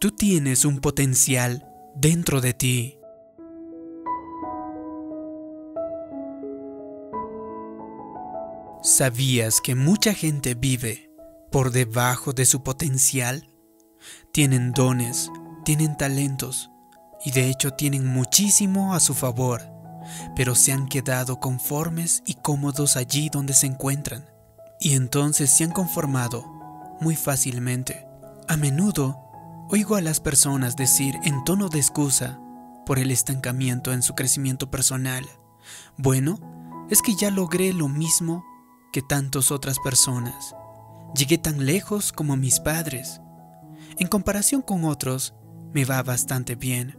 Tú tienes un potencial dentro de ti. ¿Sabías que mucha gente vive por debajo de su potencial? Tienen dones, tienen talentos y de hecho tienen muchísimo a su favor, pero se han quedado conformes y cómodos allí donde se encuentran. Y entonces se han conformado muy fácilmente. A menudo oigo a las personas decir en tono de excusa por el estancamiento en su crecimiento personal, bueno, es que ya logré lo mismo que tantas otras personas. Llegué tan lejos como mis padres. En comparación con otros, me va bastante bien.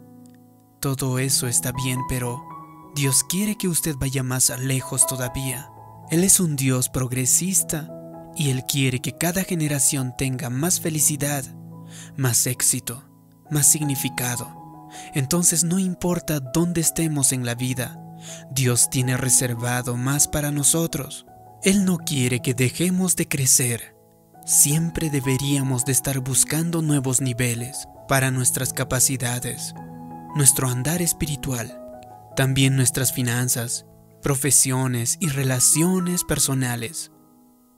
Todo eso está bien, pero Dios quiere que usted vaya más lejos todavía. Él es un Dios progresista y Él quiere que cada generación tenga más felicidad, más éxito, más significado. Entonces no importa dónde estemos en la vida, Dios tiene reservado más para nosotros. Él no quiere que dejemos de crecer. Siempre deberíamos de estar buscando nuevos niveles para nuestras capacidades, nuestro andar espiritual, también nuestras finanzas, profesiones y relaciones personales.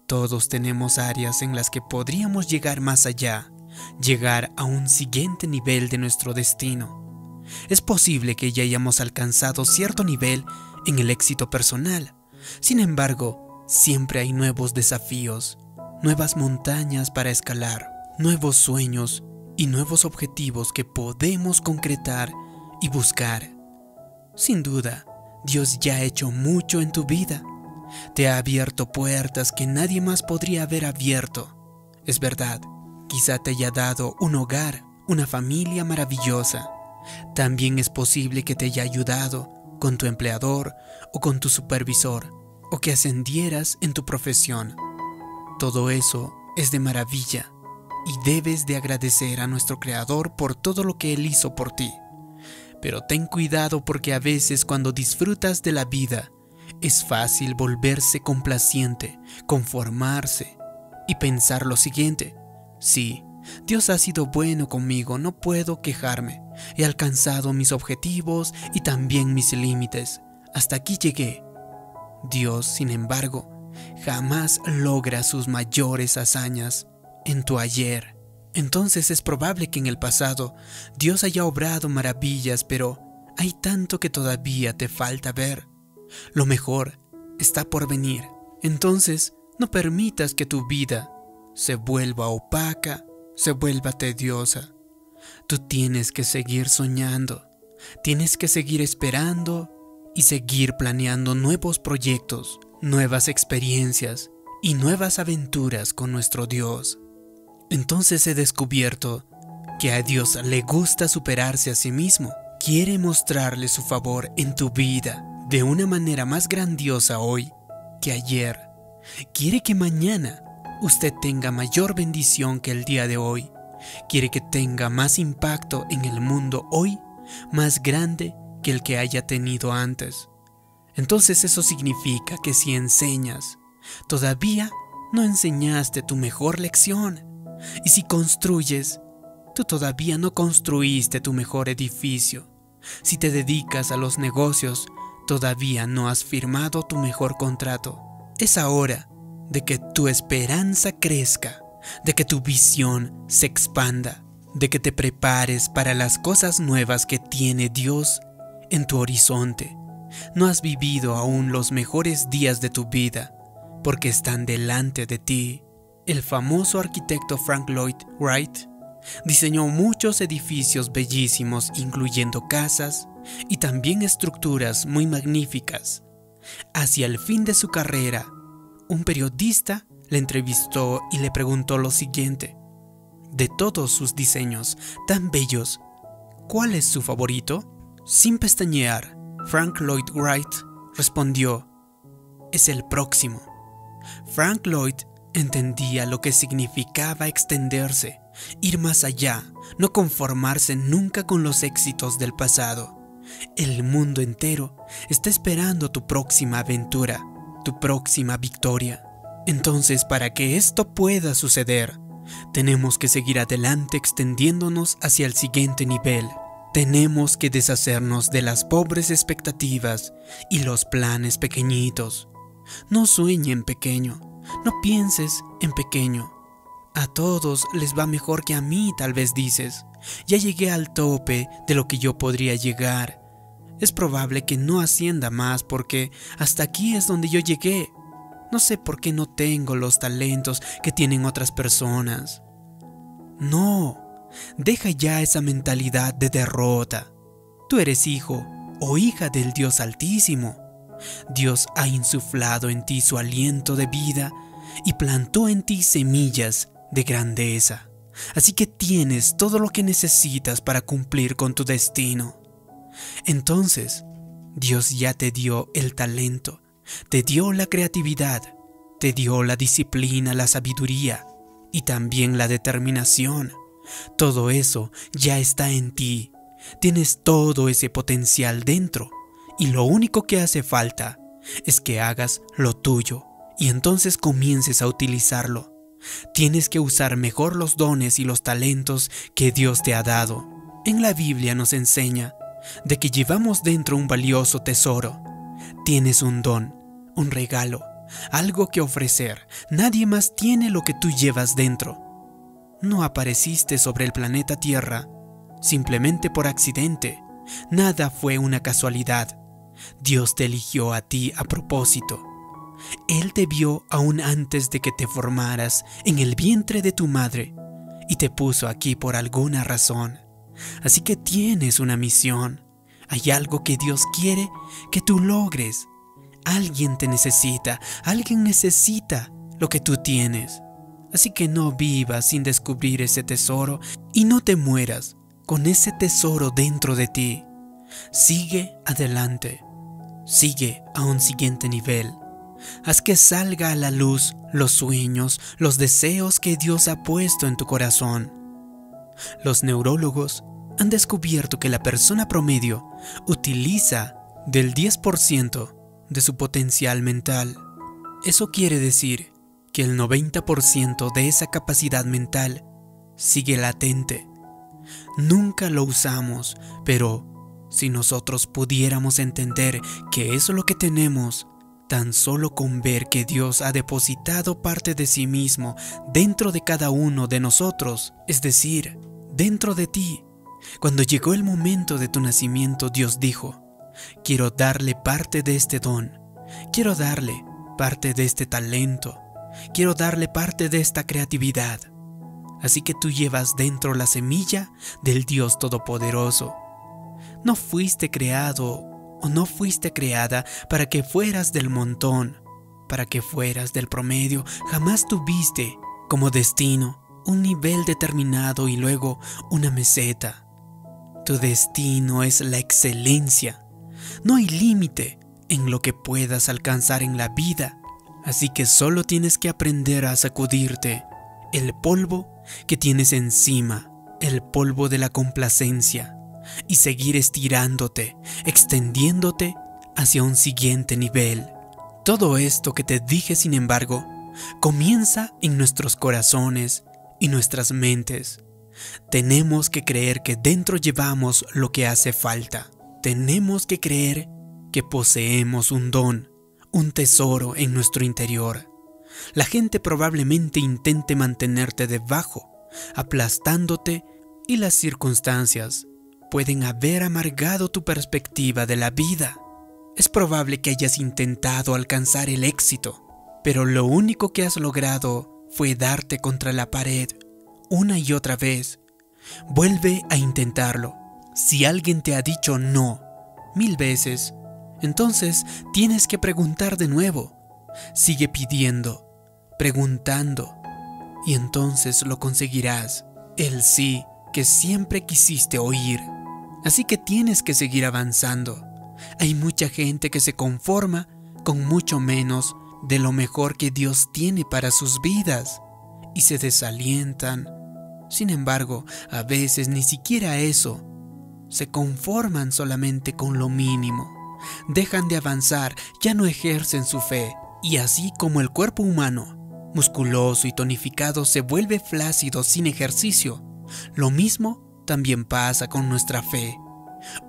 Todos tenemos áreas en las que podríamos llegar más allá, llegar a un siguiente nivel de nuestro destino. Es posible que ya hayamos alcanzado cierto nivel en el éxito personal. Sin embargo, siempre hay nuevos desafíos, nuevas montañas para escalar, nuevos sueños y nuevos objetivos que podemos concretar y buscar. Sin duda, Dios ya ha hecho mucho en tu vida. Te ha abierto puertas que nadie más podría haber abierto. Es verdad, quizá te haya dado un hogar, una familia maravillosa. También es posible que te haya ayudado con tu empleador o con tu supervisor, o que ascendieras en tu profesión. Todo eso es de maravilla y debes de agradecer a nuestro Creador por todo lo que Él hizo por ti. Pero ten cuidado porque a veces cuando disfrutas de la vida, es fácil volverse complaciente, conformarse y pensar lo siguiente. Sí, Dios ha sido bueno conmigo, no puedo quejarme. He alcanzado mis objetivos y también mis límites. Hasta aquí llegué. Dios, sin embargo, jamás logra sus mayores hazañas en tu ayer. Entonces es probable que en el pasado Dios haya obrado maravillas, pero hay tanto que todavía te falta ver. Lo mejor está por venir. Entonces no permitas que tu vida se vuelva opaca, se vuelva tediosa. Tú tienes que seguir soñando, tienes que seguir esperando y seguir planeando nuevos proyectos, nuevas experiencias y nuevas aventuras con nuestro Dios. Entonces he descubierto que a Dios le gusta superarse a sí mismo. Quiere mostrarle su favor en tu vida de una manera más grandiosa hoy que ayer. Quiere que mañana usted tenga mayor bendición que el día de hoy. Quiere que tenga más impacto en el mundo hoy, más grande que el que haya tenido antes. Entonces eso significa que si enseñas, todavía no enseñaste tu mejor lección. Y si construyes, tú todavía no construiste tu mejor edificio. Si te dedicas a los negocios, todavía no has firmado tu mejor contrato. Es ahora de que tu esperanza crezca, de que tu visión se expanda, de que te prepares para las cosas nuevas que tiene Dios en tu horizonte. No has vivido aún los mejores días de tu vida, porque están delante de ti. El famoso arquitecto Frank Lloyd Wright diseñó muchos edificios bellísimos, incluyendo casas y también estructuras muy magníficas. Hacia el fin de su carrera, un periodista le entrevistó y le preguntó lo siguiente. De todos sus diseños tan bellos, ¿cuál es su favorito? Sin pestañear, Frank Lloyd Wright respondió, es el próximo. Frank Lloyd Entendía lo que significaba extenderse, ir más allá, no conformarse nunca con los éxitos del pasado. El mundo entero está esperando tu próxima aventura, tu próxima victoria. Entonces, para que esto pueda suceder, Tenemos que seguir adelante extendiéndonos hacia el siguiente nivel. Tenemos que deshacernos de las pobres expectativas y los planes pequeñitos. No sueñen pequeño, no pienses en pequeño. A todos les va mejor que a mí, tal vez dices. Ya llegué al tope de lo que yo podría llegar. Es probable que no ascienda más porque hasta aquí es donde yo llegué. No sé por qué no tengo los talentos que tienen otras personas. No, deja ya esa mentalidad de derrota. Tú eres hijo o hija del Dios Altísimo. Dios ha insuflado en ti su aliento de vida y plantó en ti semillas de grandeza. Así que tienes todo lo que necesitas para cumplir con tu destino. Entonces, Dios ya te dio el talento te dio la creatividad, te dio la disciplina, la sabiduría y también la determinación. Todo eso ya está en ti. Tienes todo ese potencial dentro y lo único que hace falta es que hagas lo tuyo y entonces comiences a utilizarlo. Tienes que usar mejor los dones y los talentos que Dios te ha dado. En la Biblia nos enseña de que llevamos dentro un valioso tesoro. Tienes un don un regalo, algo que ofrecer. Nadie más tiene lo que tú llevas dentro. No apareciste sobre el planeta Tierra simplemente por accidente. Nada fue una casualidad. Dios te eligió a ti a propósito. Él te vio aún antes de que te formaras en el vientre de tu madre y te puso aquí por alguna razón. Así que tienes una misión. Hay algo que Dios quiere que tú logres. Alguien te necesita, alguien necesita lo que tú tienes. Así que no vivas sin descubrir ese tesoro y no te mueras con ese tesoro dentro de ti. Sigue adelante, sigue a un siguiente nivel. Haz que salga a la luz los sueños, los deseos que Dios ha puesto en tu corazón. Los neurólogos han descubierto que la persona promedio utiliza del 10% de su potencial mental. Eso quiere decir que el 90% de esa capacidad mental sigue latente. Nunca lo usamos, pero si nosotros pudiéramos entender que eso es lo que tenemos, tan solo con ver que Dios ha depositado parte de sí mismo dentro de cada uno de nosotros, es decir, dentro de ti. Cuando llegó el momento de tu nacimiento, Dios dijo, Quiero darle parte de este don. Quiero darle parte de este talento. Quiero darle parte de esta creatividad. Así que tú llevas dentro la semilla del Dios Todopoderoso. No fuiste creado o no fuiste creada para que fueras del montón, para que fueras del promedio. Jamás tuviste como destino un nivel determinado y luego una meseta. Tu destino es la excelencia. No hay límite en lo que puedas alcanzar en la vida, así que solo tienes que aprender a sacudirte el polvo que tienes encima, el polvo de la complacencia, y seguir estirándote, extendiéndote hacia un siguiente nivel. Todo esto que te dije, sin embargo, comienza en nuestros corazones y nuestras mentes. Tenemos que creer que dentro llevamos lo que hace falta. Tenemos que creer que poseemos un don, un tesoro en nuestro interior. La gente probablemente intente mantenerte debajo, aplastándote y las circunstancias pueden haber amargado tu perspectiva de la vida. Es probable que hayas intentado alcanzar el éxito, pero lo único que has logrado fue darte contra la pared una y otra vez. Vuelve a intentarlo si alguien te ha dicho no mil veces, entonces tienes que preguntar de nuevo. Sigue pidiendo, preguntando, y entonces lo conseguirás. El sí que siempre quisiste oír. Así que tienes que seguir avanzando. Hay mucha gente que se conforma con mucho menos de lo mejor que Dios tiene para sus vidas y se desalientan. Sin embargo, a veces ni siquiera eso se conforman solamente con lo mínimo. Dejan de avanzar, ya no ejercen su fe. Y así como el cuerpo humano musculoso y tonificado se vuelve flácido sin ejercicio. Lo mismo también pasa con nuestra fe.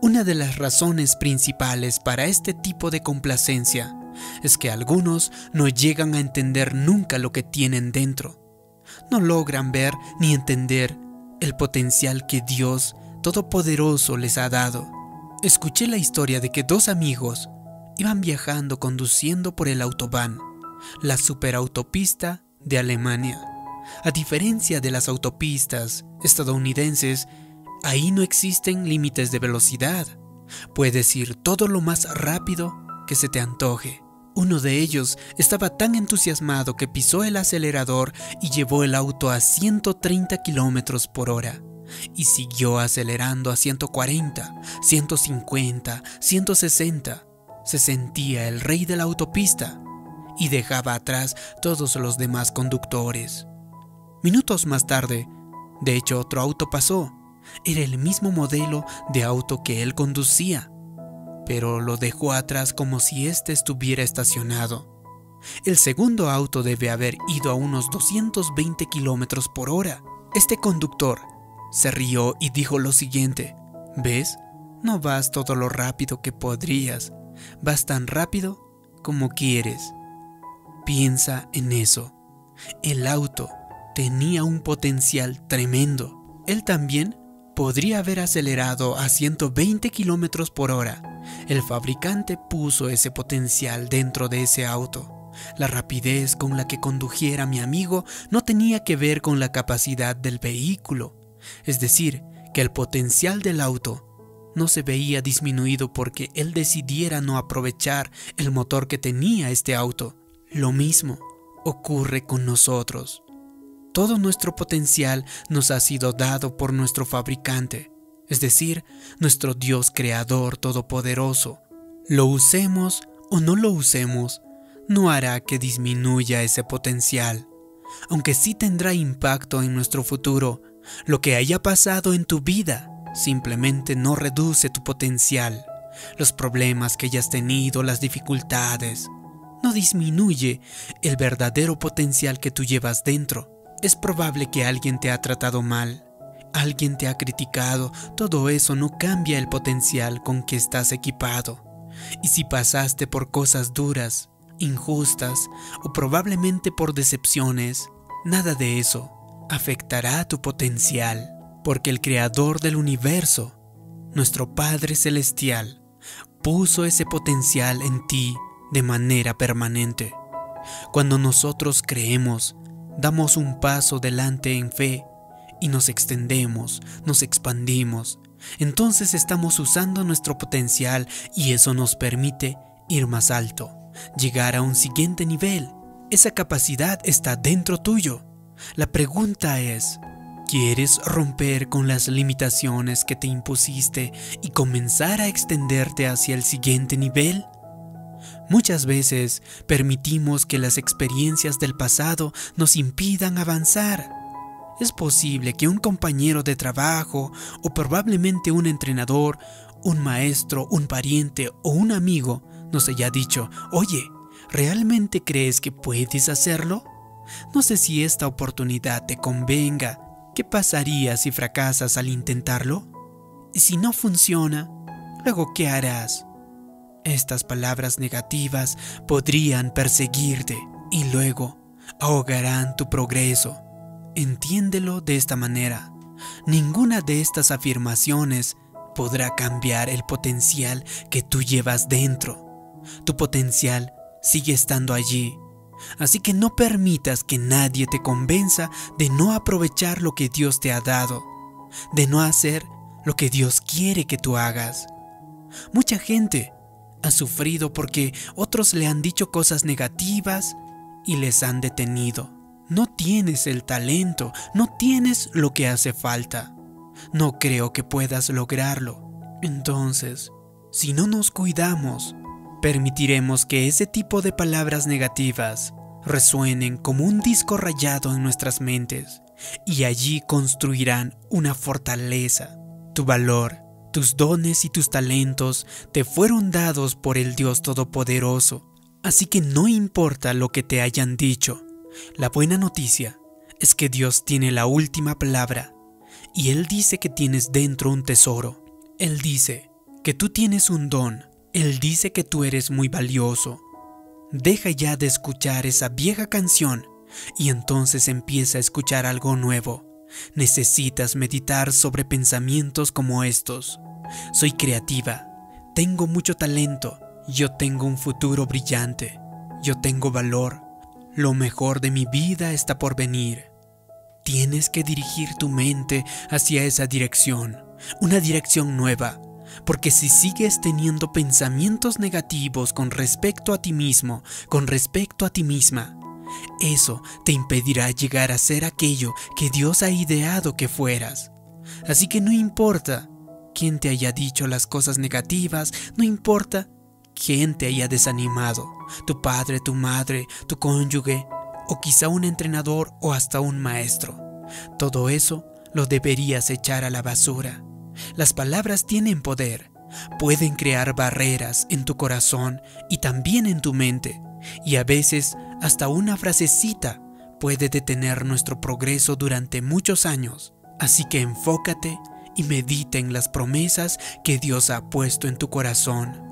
Una de las razones principales para este tipo de complacencia es que algunos no llegan a entender nunca lo que tienen dentro. No logran ver ni entender el potencial que Dios Todopoderoso les ha dado. Escuché la historia de que dos amigos iban viajando conduciendo por el autobahn, la superautopista de Alemania. A diferencia de las autopistas estadounidenses, ahí no existen límites de velocidad. Puedes ir todo lo más rápido que se te antoje. Uno de ellos estaba tan entusiasmado que pisó el acelerador y llevó el auto a 130 kilómetros por hora y siguió acelerando a 140, 150, 160. Se sentía el rey de la autopista y dejaba atrás todos los demás conductores. Minutos más tarde, de hecho otro auto pasó. Era el mismo modelo de auto que él conducía, pero lo dejó atrás como si éste estuviera estacionado. El segundo auto debe haber ido a unos 220 kilómetros por hora. Este conductor se rió y dijo lo siguiente, ¿ves? No vas todo lo rápido que podrías, vas tan rápido como quieres. Piensa en eso. El auto tenía un potencial tremendo. Él también podría haber acelerado a 120 kilómetros por hora. El fabricante puso ese potencial dentro de ese auto. La rapidez con la que condujera mi amigo no tenía que ver con la capacidad del vehículo, es decir, que el potencial del auto no se veía disminuido porque él decidiera no aprovechar el motor que tenía este auto. Lo mismo ocurre con nosotros. Todo nuestro potencial nos ha sido dado por nuestro fabricante, es decir, nuestro Dios Creador Todopoderoso. Lo usemos o no lo usemos, no hará que disminuya ese potencial, aunque sí tendrá impacto en nuestro futuro lo que haya pasado en tu vida simplemente no reduce tu potencial. Los problemas que hayas tenido, las dificultades, no disminuye el verdadero potencial que tú llevas dentro. Es probable que alguien te ha tratado mal, alguien te ha criticado, todo eso no cambia el potencial con que estás equipado. Y si pasaste por cosas duras, injustas o probablemente por decepciones, nada de eso afectará tu potencial, porque el Creador del universo, nuestro Padre Celestial, puso ese potencial en ti de manera permanente. Cuando nosotros creemos, damos un paso delante en fe y nos extendemos, nos expandimos, entonces estamos usando nuestro potencial y eso nos permite ir más alto, llegar a un siguiente nivel. Esa capacidad está dentro tuyo. La pregunta es, ¿quieres romper con las limitaciones que te impusiste y comenzar a extenderte hacia el siguiente nivel? Muchas veces permitimos que las experiencias del pasado nos impidan avanzar. Es posible que un compañero de trabajo o probablemente un entrenador, un maestro, un pariente o un amigo nos haya dicho, oye, ¿realmente crees que puedes hacerlo? No sé si esta oportunidad te convenga. ¿Qué pasaría si fracasas al intentarlo? Y si no funciona, luego ¿qué harás? Estas palabras negativas podrían perseguirte y luego ahogarán tu progreso. Entiéndelo de esta manera. Ninguna de estas afirmaciones podrá cambiar el potencial que tú llevas dentro. Tu potencial sigue estando allí Así que no permitas que nadie te convenza de no aprovechar lo que Dios te ha dado, de no hacer lo que Dios quiere que tú hagas. Mucha gente ha sufrido porque otros le han dicho cosas negativas y les han detenido. No tienes el talento, no tienes lo que hace falta. No creo que puedas lograrlo. Entonces, si no nos cuidamos, permitiremos que ese tipo de palabras negativas resuenen como un disco rayado en nuestras mentes y allí construirán una fortaleza. Tu valor, tus dones y tus talentos te fueron dados por el Dios Todopoderoso, así que no importa lo que te hayan dicho, La buena noticia es que Dios tiene la última palabra y Él dice que tienes dentro un tesoro. Él dice que tú tienes un don. Él dice que tú eres muy valioso. Deja ya de escuchar esa vieja canción y entonces empieza a escuchar algo nuevo. Necesitas meditar sobre pensamientos como estos. Soy creativa, tengo mucho talento, yo tengo un futuro brillante, yo tengo valor, lo mejor de mi vida está por venir. Tienes que dirigir tu mente hacia esa dirección, una dirección nueva, porque si sigues teniendo pensamientos negativos con respecto a ti mismo, con respecto a ti misma, eso te impedirá llegar a ser aquello que Dios ha ideado que fueras. Así que no importa quién te haya dicho las cosas negativas, no importa quién te haya desanimado, tu padre, tu madre, tu cónyuge, o quizá un entrenador o hasta un maestro. Todo eso lo deberías echar a la basura. Las palabras tienen poder, pueden crear barreras en tu corazón y también en tu mente, y a veces hasta una frasecita puede detener nuestro progreso durante muchos años. Así que enfócate y medita en las promesas que Dios ha puesto en tu corazón.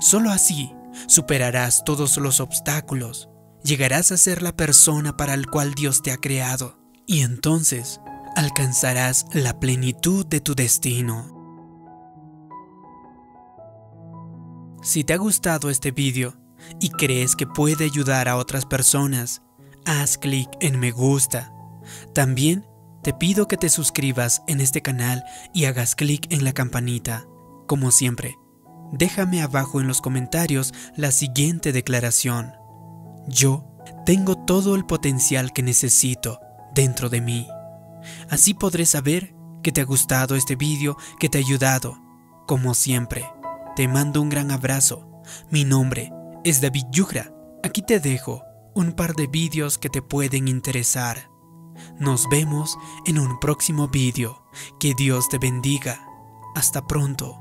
Solo así superarás todos los obstáculos, llegarás a ser la persona para el cual Dios te ha creado y entonces alcanzarás la plenitud de tu destino. Si te ha gustado este vídeo y crees que puede ayudar a otras personas, haz clic en me gusta. También te pido que te suscribas en este canal y hagas clic en la campanita. Como siempre, déjame abajo en los comentarios la siguiente declaración. Yo tengo todo el potencial que necesito dentro de mí. Así podré saber que te ha gustado este vídeo, que te ha ayudado. Como siempre, te mando un gran abrazo. Mi nombre es David Yugra. Aquí te dejo un par de vídeos que te pueden interesar. Nos vemos en un próximo vídeo. Que Dios te bendiga. Hasta pronto.